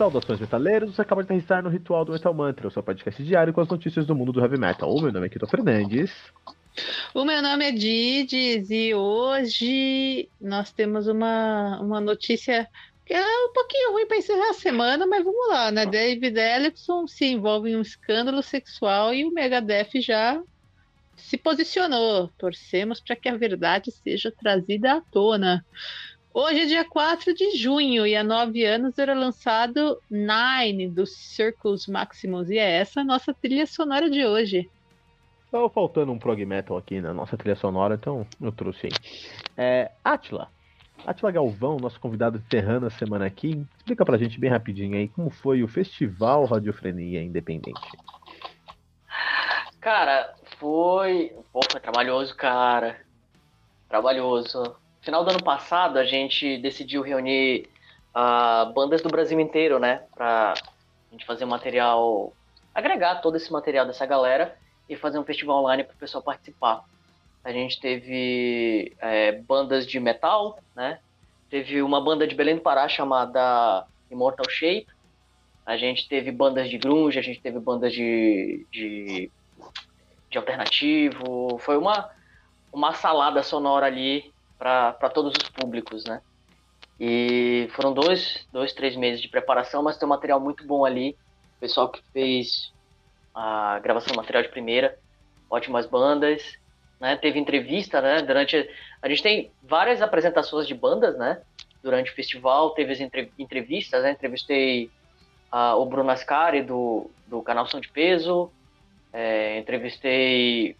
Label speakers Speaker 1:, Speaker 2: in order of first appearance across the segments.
Speaker 1: Saudações metaleiros, você acaba de aterrissar no Ritual do Metal Mantra, o seu podcast diário com as notícias do mundo do heavy metal. O meu nome é Kito Fernandes.
Speaker 2: O meu nome é Didis e hoje nós temos uma, uma notícia que é um pouquinho ruim para encerrar a semana, mas vamos lá, né? David Ellison se envolve em um escândalo sexual e o Megadeth já se posicionou. Torcemos para que a verdade seja trazida à tona. Hoje é dia 4 de junho e há nove anos era lançado Nine dos Circles Maximus e é essa a nossa trilha sonora de hoje.
Speaker 1: Estava faltando um prog metal aqui na nossa trilha sonora, então eu trouxe aí. É, Atila. Atila Galvão, nosso convidado de Terrana semana aqui, explica pra gente bem rapidinho aí como foi o Festival Radiofrenia Independente.
Speaker 3: Cara, foi. Pô, foi trabalhoso, cara. Trabalhoso final do ano passado, a gente decidiu reunir uh, bandas do Brasil inteiro, né? Pra a gente fazer um material, agregar todo esse material dessa galera e fazer um festival online para o pessoal participar. A gente teve é, bandas de metal, né? Teve uma banda de Belém do Pará chamada Immortal Shape. A gente teve bandas de grunge, a gente teve bandas de, de, de alternativo. Foi uma, uma salada sonora ali para todos os públicos, né? E foram dois, dois, três meses de preparação, mas tem um material muito bom ali. O pessoal que fez a gravação do material de primeira, ótimas bandas, né? Teve entrevista, né? Durante a gente tem várias apresentações de bandas, né? Durante o festival teve as entre, entrevistas, né? Entrevistei o Bruno Ascari do, do canal Som de Peso, é, entrevistei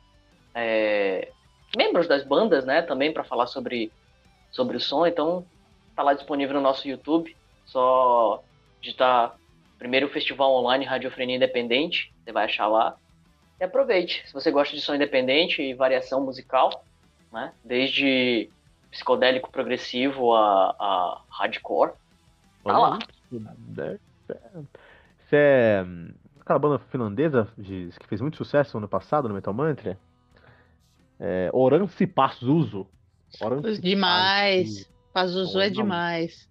Speaker 3: é, membros das bandas, né, também para falar sobre, sobre o som. Então, tá lá disponível no nosso YouTube. Só digitar primeiro Festival Online Radiofrenia Independente, você vai achar lá. E aproveite. Se você gosta de som independente e variação musical, né, desde psicodélico progressivo a, a hardcore, tá lá.
Speaker 1: Você é hum, aquela banda finlandesa que fez muito sucesso no ano passado no Metal Mantra? É, Orance Pazuzu.
Speaker 2: Orance demais. Pazuzu, é demais.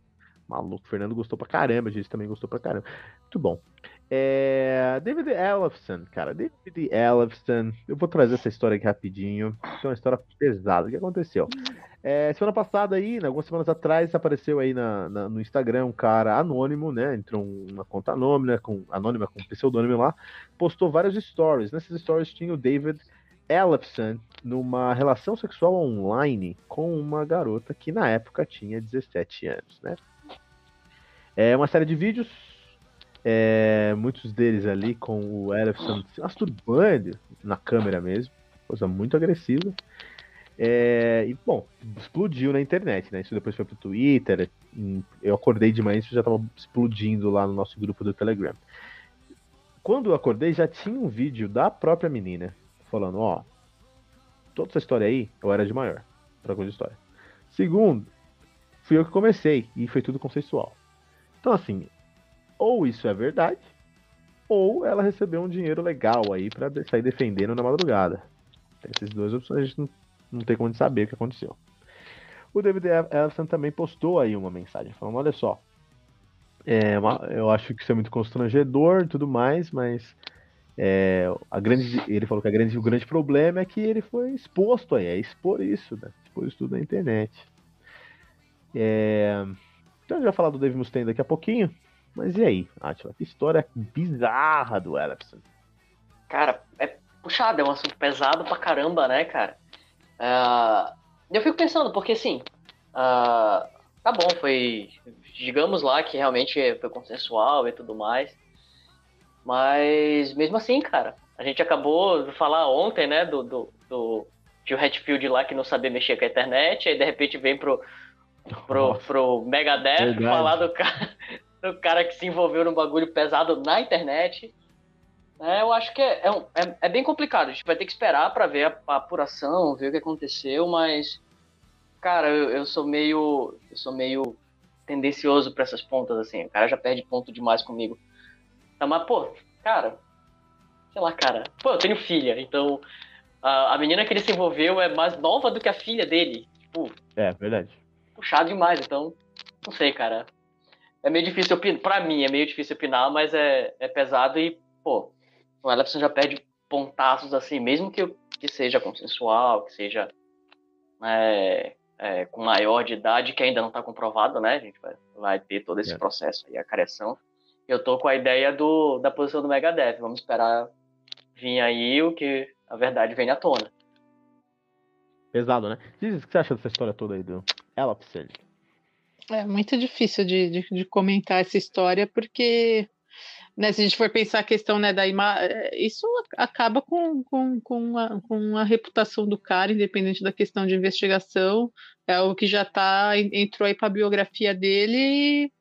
Speaker 1: Maluco, o Fernando gostou pra caramba, a gente também gostou pra caramba. Muito bom. É, David Ellefson, cara, David Ellefson, eu vou trazer essa história aqui rapidinho. Isso é uma história pesada. O que aconteceu? É, semana passada aí, né, algumas semanas atrás, apareceu aí na, na, no Instagram um cara anônimo, né? Entrou uma conta anônima, com, anônima com pseudônimo lá, postou vários stories. Nesses stories tinha o David Ellefson numa relação sexual online com uma garota que na época tinha 17 anos, né? É uma série de vídeos, é, muitos deles ali com o Ellefson se masturbando na câmera mesmo, coisa muito agressiva. É, e, bom, explodiu na internet, né? Isso depois foi pro Twitter. Eu acordei de manhã e isso já tava explodindo lá no nosso grupo do Telegram. Quando eu acordei, já tinha um vídeo da própria menina falando, ó, toda essa história aí, eu era de maior, pra coisa de história. Segundo, fui eu que comecei, e foi tudo consensual. Então, assim, ou isso é verdade, ou ela recebeu um dinheiro legal aí para sair defendendo na madrugada. Tem essas duas opções, a gente não, não tem como saber o que aconteceu. O David Ellison também postou aí uma mensagem falando, olha só, é uma, eu acho que isso é muito constrangedor e tudo mais, mas é, a grande, ele falou que grande, o grande problema é que ele foi exposto aí, é expor isso, né? Expor isso tudo na internet. É, então a gente vai falar do Dave Mustaine daqui a pouquinho. Mas e aí, Atila? Que história bizarra do Ellison.
Speaker 3: Cara, é puxado, é um assunto pesado pra caramba, né, cara? Uh, eu fico pensando, porque assim, uh, tá bom, foi. Digamos lá que realmente foi consensual e tudo mais. Mas mesmo assim, cara, a gente acabou de falar ontem, né, do, do, do Tio Hatfield lá que não sabia mexer com a internet, aí de repente vem pro, pro, pro Megadeth Verdade. falar do cara, do cara que se envolveu num bagulho pesado na internet. É, eu acho que é, é, é, é, bem complicado. A gente vai ter que esperar para ver a, a, apuração, ver o que aconteceu, mas cara, eu, eu sou meio eu sou meio tendencioso para essas pontas assim. O cara já perde ponto demais comigo. Tá, mas, pô, cara, sei lá, cara. Pô, eu tenho filha, então a, a menina que ele se envolveu é mais nova do que a filha dele. Tipo,
Speaker 1: é, verdade.
Speaker 3: Puxado demais, então, não sei, cara. é meio difícil opinar. Pra mim, é meio difícil opinar, mas é, é pesado e, pô, o Ellison já perde pontaços assim, mesmo que, que seja consensual, que seja é, é, com maior de idade, que ainda não está comprovado, né? A gente vai, vai ter todo esse é. processo aí, a careção. Eu tô com a ideia do, da posição do Megadeth. Vamos esperar vir aí o que a verdade venha à tona.
Speaker 1: Pesado, né? Diz o que você acha dessa história toda aí do Elapsen?
Speaker 2: É muito difícil de, de, de, comentar essa história, porque né, se a gente for pensar a questão né, da imagem, é, isso acaba com, com, com, a, com a reputação do cara, independente da questão de investigação. É o que já tá, entrou aí para a biografia dele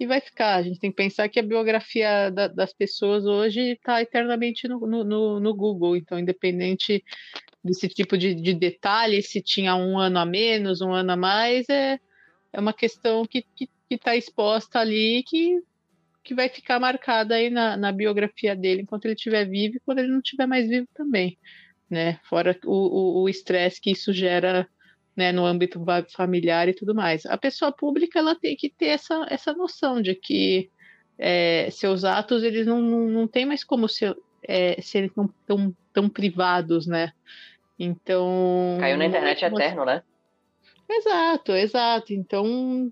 Speaker 2: e, vai ficar. A gente tem que pensar que a biografia da, das pessoas hoje está eternamente no, no, no, Google, então, independente desse tipo de, de detalhe, se tinha um ano a menos, um ano a mais, é é uma questão que está exposta ali que, que vai ficar marcada aí na, na biografia dele enquanto ele estiver vivo e quando ele não estiver mais vivo também, né? Fora o estresse que isso gera né, no âmbito familiar e tudo mais. A pessoa pública ela tem que ter essa, essa noção de que é, seus atos eles não, não, não tem mais como ser, é, serem tão, tão, tão privados, né? Então.
Speaker 3: Caiu na internet é eterno, né?
Speaker 2: Exato, exato. Então,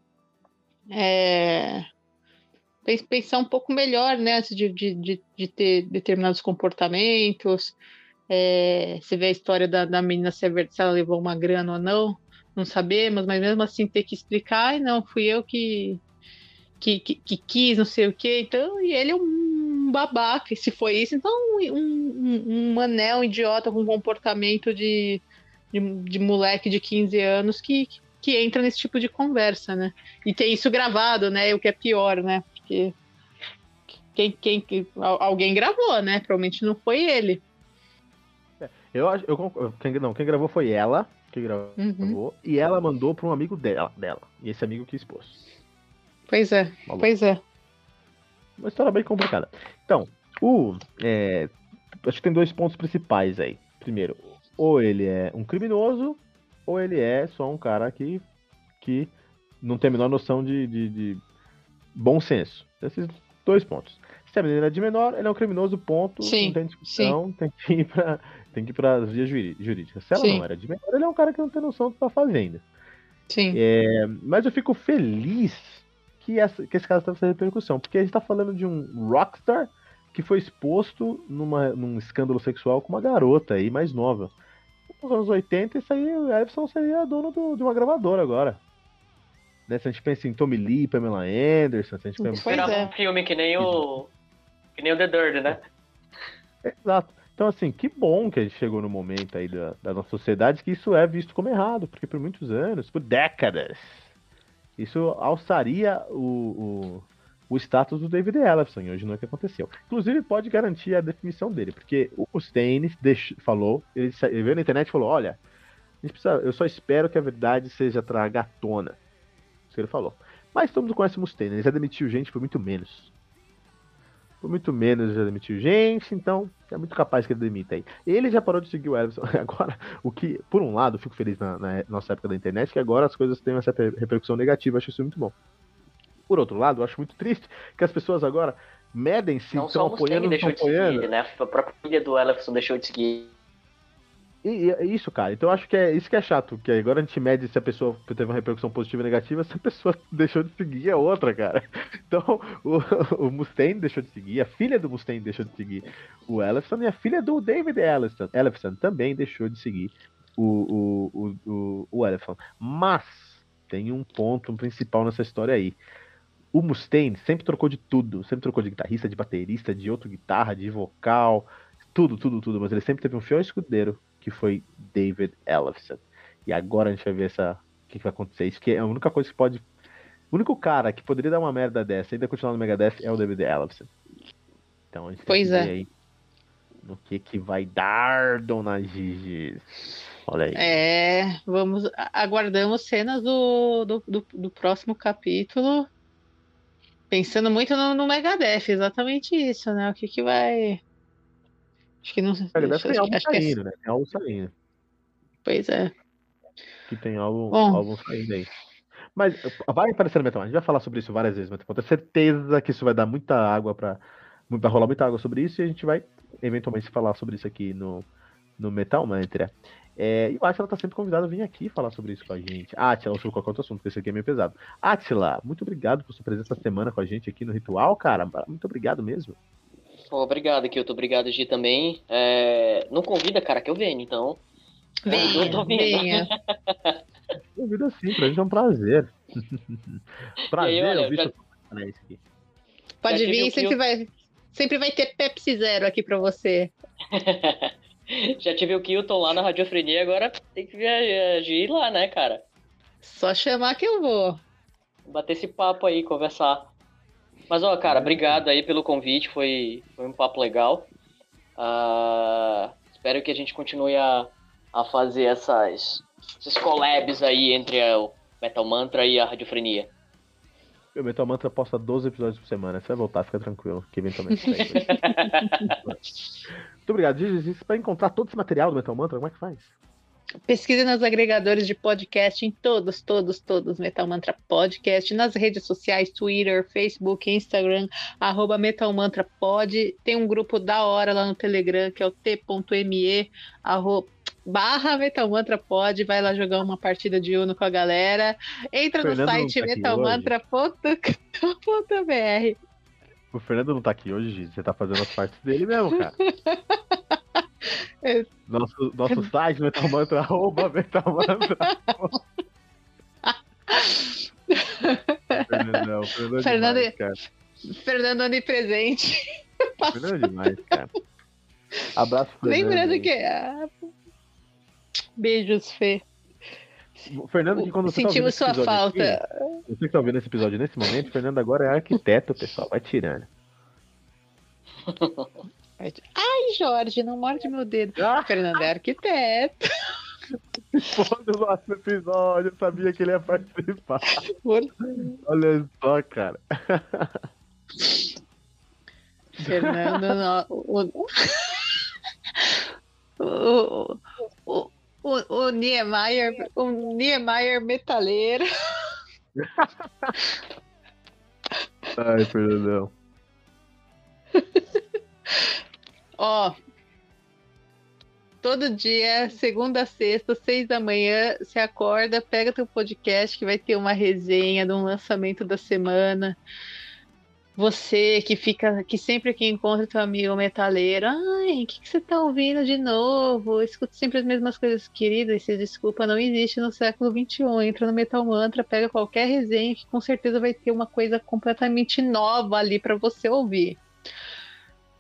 Speaker 2: é, pensar um pouco melhor, né, antes de, de, de ter determinados comportamentos. É, você vê a história da, da menina se ela levou uma grana ou não, não sabemos, mas mesmo assim ter que explicar, e não, fui eu que, que, que, que, quis, não sei o quê. Então, e ele é um babaca, se foi isso, então um, um, um anel idiota com comportamento de de, de moleque de 15 anos que, que entra nesse tipo de conversa, né? E tem isso gravado, né? O que é pior, né? Porque quem, quem, alguém gravou, né? Provavelmente não foi ele.
Speaker 1: Eu acho, eu, quem, não, quem gravou foi ela, que gravou, uhum. e ela mandou para um amigo dela, dela, e esse amigo que expôs.
Speaker 2: Pois é, Maluco. pois é.
Speaker 1: Uma história bem complicada. Então, o, é, acho que tem dois pontos principais aí. Primeiro, ou ele é um criminoso, ou ele é só um cara que, que não tem a menor noção de, de, de bom senso. Esses dois pontos. Se a menina é de menor, ele é um criminoso, ponto. Sim, não tem discussão, sim. tem que ir para tem que ir para as vias jurídicas. Se ela sim. não era de menor, ele é um cara que não tem noção do que está fazendo.
Speaker 2: Sim.
Speaker 1: É, mas eu fico feliz que, essa, que esse caso está fazendo repercussão, porque a gente está falando de um rockstar que foi exposto numa, num escândalo sexual com uma garota aí mais nova nos anos 80, isso aí, o Ellison seria dono do, de uma gravadora agora. Né? Se a gente pensa em Tommy Lee, Pamela Anderson, se a gente pensa...
Speaker 3: Pois é. um filme que nem o... que nem o The Dirt, né?
Speaker 1: Exato. Então, assim, que bom que a gente chegou no momento aí da, da nossa sociedade que isso é visto como errado, porque por muitos anos, por décadas, isso alçaria o, o o status do David Ellison, e hoje não é o que aconteceu. Inclusive, pode garantir a definição dele, porque o Mustaine falou, ele, ele veio na internet e falou: olha, precisa, eu só espero que a verdade seja traga à tona. Isso que ele falou. Mas todo mundo conhece o Mustaine, ele já demitiu gente por muito menos. Por muito menos já demitiu gente, então é muito capaz que ele demita aí. Ele já parou de seguir o Ellison. Agora, o que, por um lado, fico feliz na, na nossa época da internet, que agora as coisas têm certa repercussão negativa, acho isso muito bom. Por outro lado, acho muito triste que as pessoas agora medem se estão apoiando ou não apoiando.
Speaker 3: Seguir, né? A própria filha do Ellison deixou de seguir.
Speaker 1: E, e, isso, cara. Então eu acho que é isso que é chato, que agora a gente mede se a pessoa teve uma repercussão positiva ou negativa, se a pessoa deixou de seguir é outra, cara. Então o, o Mustaine deixou de seguir, a filha do Mustaine deixou de seguir o Ellison e a filha do David Ellison, Ellison também deixou de seguir o, o, o, o, o Ellison. Mas tem um ponto principal nessa história aí o Mustaine sempre trocou de tudo, sempre trocou de guitarrista, de baterista, de outro guitarra, de vocal, tudo, tudo, tudo, mas ele sempre teve um fiel escudeiro, que foi David Ellefson. E agora a gente vai ver essa o que, que vai acontecer. Isso que é a única coisa que pode o único cara que poderia dar uma merda dessa e ainda continuar no Megadeth é o David Ellefson. Então a gente
Speaker 2: pois
Speaker 1: tem
Speaker 2: que
Speaker 1: é. aí no que que vai dar, dona Gigi. Olha aí.
Speaker 2: É, vamos aguardamos cenas do, do, do, do próximo capítulo Pensando muito no, no Megadeth, exatamente isso, né? O que que vai. Acho que não.
Speaker 1: Megadeth tem álbum saindo, é... né? Tem álbum saindo.
Speaker 2: Pois é.
Speaker 1: Que tem álbum, Bom, álbum saindo aí. Mas vai aparecer no Metal. A gente vai falar sobre isso várias vezes, mas tenho certeza que isso vai dar muita água para Vai rolar muita água sobre isso e a gente vai eventualmente falar sobre isso aqui no, no Metal Mantra. É, e o Atila tá sempre convidado a vir aqui falar sobre isso com a gente. Atila, ou sobre qualquer outro assunto, porque esse aqui é meio pesado. Atila, muito obrigado por sua presença essa semana com a gente aqui no Ritual, cara. Muito obrigado mesmo.
Speaker 3: Obrigado, Kilton. Obrigado, Gi, também. É... Não convida, cara, que eu venho, então.
Speaker 2: Venha, eu tô venha.
Speaker 1: Convida sim, pra gente é um prazer. prazer aí, olha, ouvir já...
Speaker 2: Pode vir, sempre vai, sempre vai ter Pepsi Zero aqui pra você.
Speaker 3: Já tive o Kilton lá na Radiofrenia, agora tem que viajar lá, né, cara?
Speaker 2: Só chamar que eu vou.
Speaker 3: Bater esse papo aí, conversar. Mas, ó, cara, obrigado aí pelo convite, foi, foi um papo legal. Uh, espero que a gente continue a, a fazer essas, esses collabs aí entre o Metal Mantra e a Radiofrenia.
Speaker 1: O Metal Mantra posta 12 episódios por semana. Você vai voltar, fica tranquilo, que eventualmente Muito obrigado, Gigi. Para encontrar todo esse material do Metal Mantra, como é que faz?
Speaker 2: Pesquise nos agregadores de podcast em todos, todos, todos, Metal Mantra Podcast, nas redes sociais, Twitter, Facebook, Instagram, arroba Metal Mantra Pod. Tem um grupo da hora lá no Telegram, que é o t.me, arroba, barra Metal Mantra Pod, vai lá jogar uma partida de Uno com a galera. Entra no site tá metalmantra.com.br.
Speaker 1: O Fernando não tá aqui hoje, Giz. Você tá fazendo as partes dele mesmo, cara. É. Nosso, nosso site, metalmantra, arroba metalmantra.
Speaker 2: Fernando, Fernando, Fernando, é demais, Fernando onipresente.
Speaker 1: Fernando é demais, cara. Abraço, Fernando.
Speaker 2: Lembrando que... Ah, beijos, Fê.
Speaker 1: Fernando, que quando
Speaker 2: Sentimos
Speaker 1: tá
Speaker 2: sua falta.
Speaker 1: Aqui, você que tá ouvindo esse episódio nesse momento, Fernando agora é arquiteto, pessoal. Vai tirando.
Speaker 2: Ai, Jorge, não morde meu dedo. Ah. Fernando é arquiteto.
Speaker 1: Foda o nosso episódio, eu sabia que ele ia participar. Olha só, cara.
Speaker 2: Fernando, não, o, o, o, o, o Niemeyer, o Niemeyer metaleiro.
Speaker 1: Ai, Fernandão.
Speaker 2: Ó, todo dia, segunda a sexta, seis da manhã, você acorda, pega teu podcast que vai ter uma resenha de um lançamento da semana. Você que fica, que sempre que encontra teu amigo metaleiro, ai, o que, que você tá ouvindo de novo? Escuta sempre as mesmas coisas, querido, e se desculpa, não existe no século XXI. Entra no Metal Mantra, pega qualquer resenha que com certeza vai ter uma coisa completamente nova ali para você ouvir.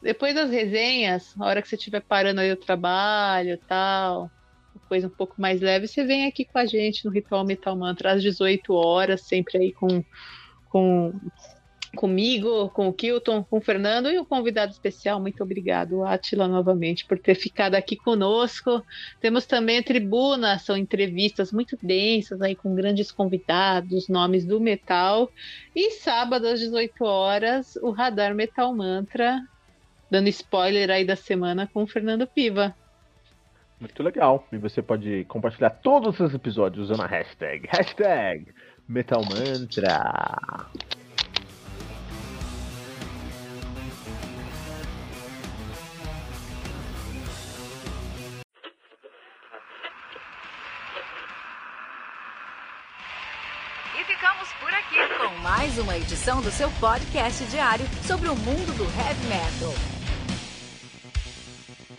Speaker 2: Depois das resenhas, a hora que você estiver parando aí o trabalho tal, coisa um pouco mais leve, você vem aqui com a gente no Ritual Metal Mantra às 18 horas, sempre aí com, com comigo, com o Kilton, com o Fernando e o convidado especial. Muito obrigado, Atila, novamente, por ter ficado aqui conosco. Temos também a tribuna, são entrevistas muito densas aí com grandes convidados, nomes do metal. E sábado às 18 horas, o Radar Metal Mantra dando spoiler aí da semana com o Fernando Piva.
Speaker 1: Muito legal. E você pode compartilhar todos os episódios usando a hashtag, hashtag Metal Mantra.
Speaker 4: E ficamos por aqui com mais uma edição do seu podcast diário sobre o mundo do heavy metal.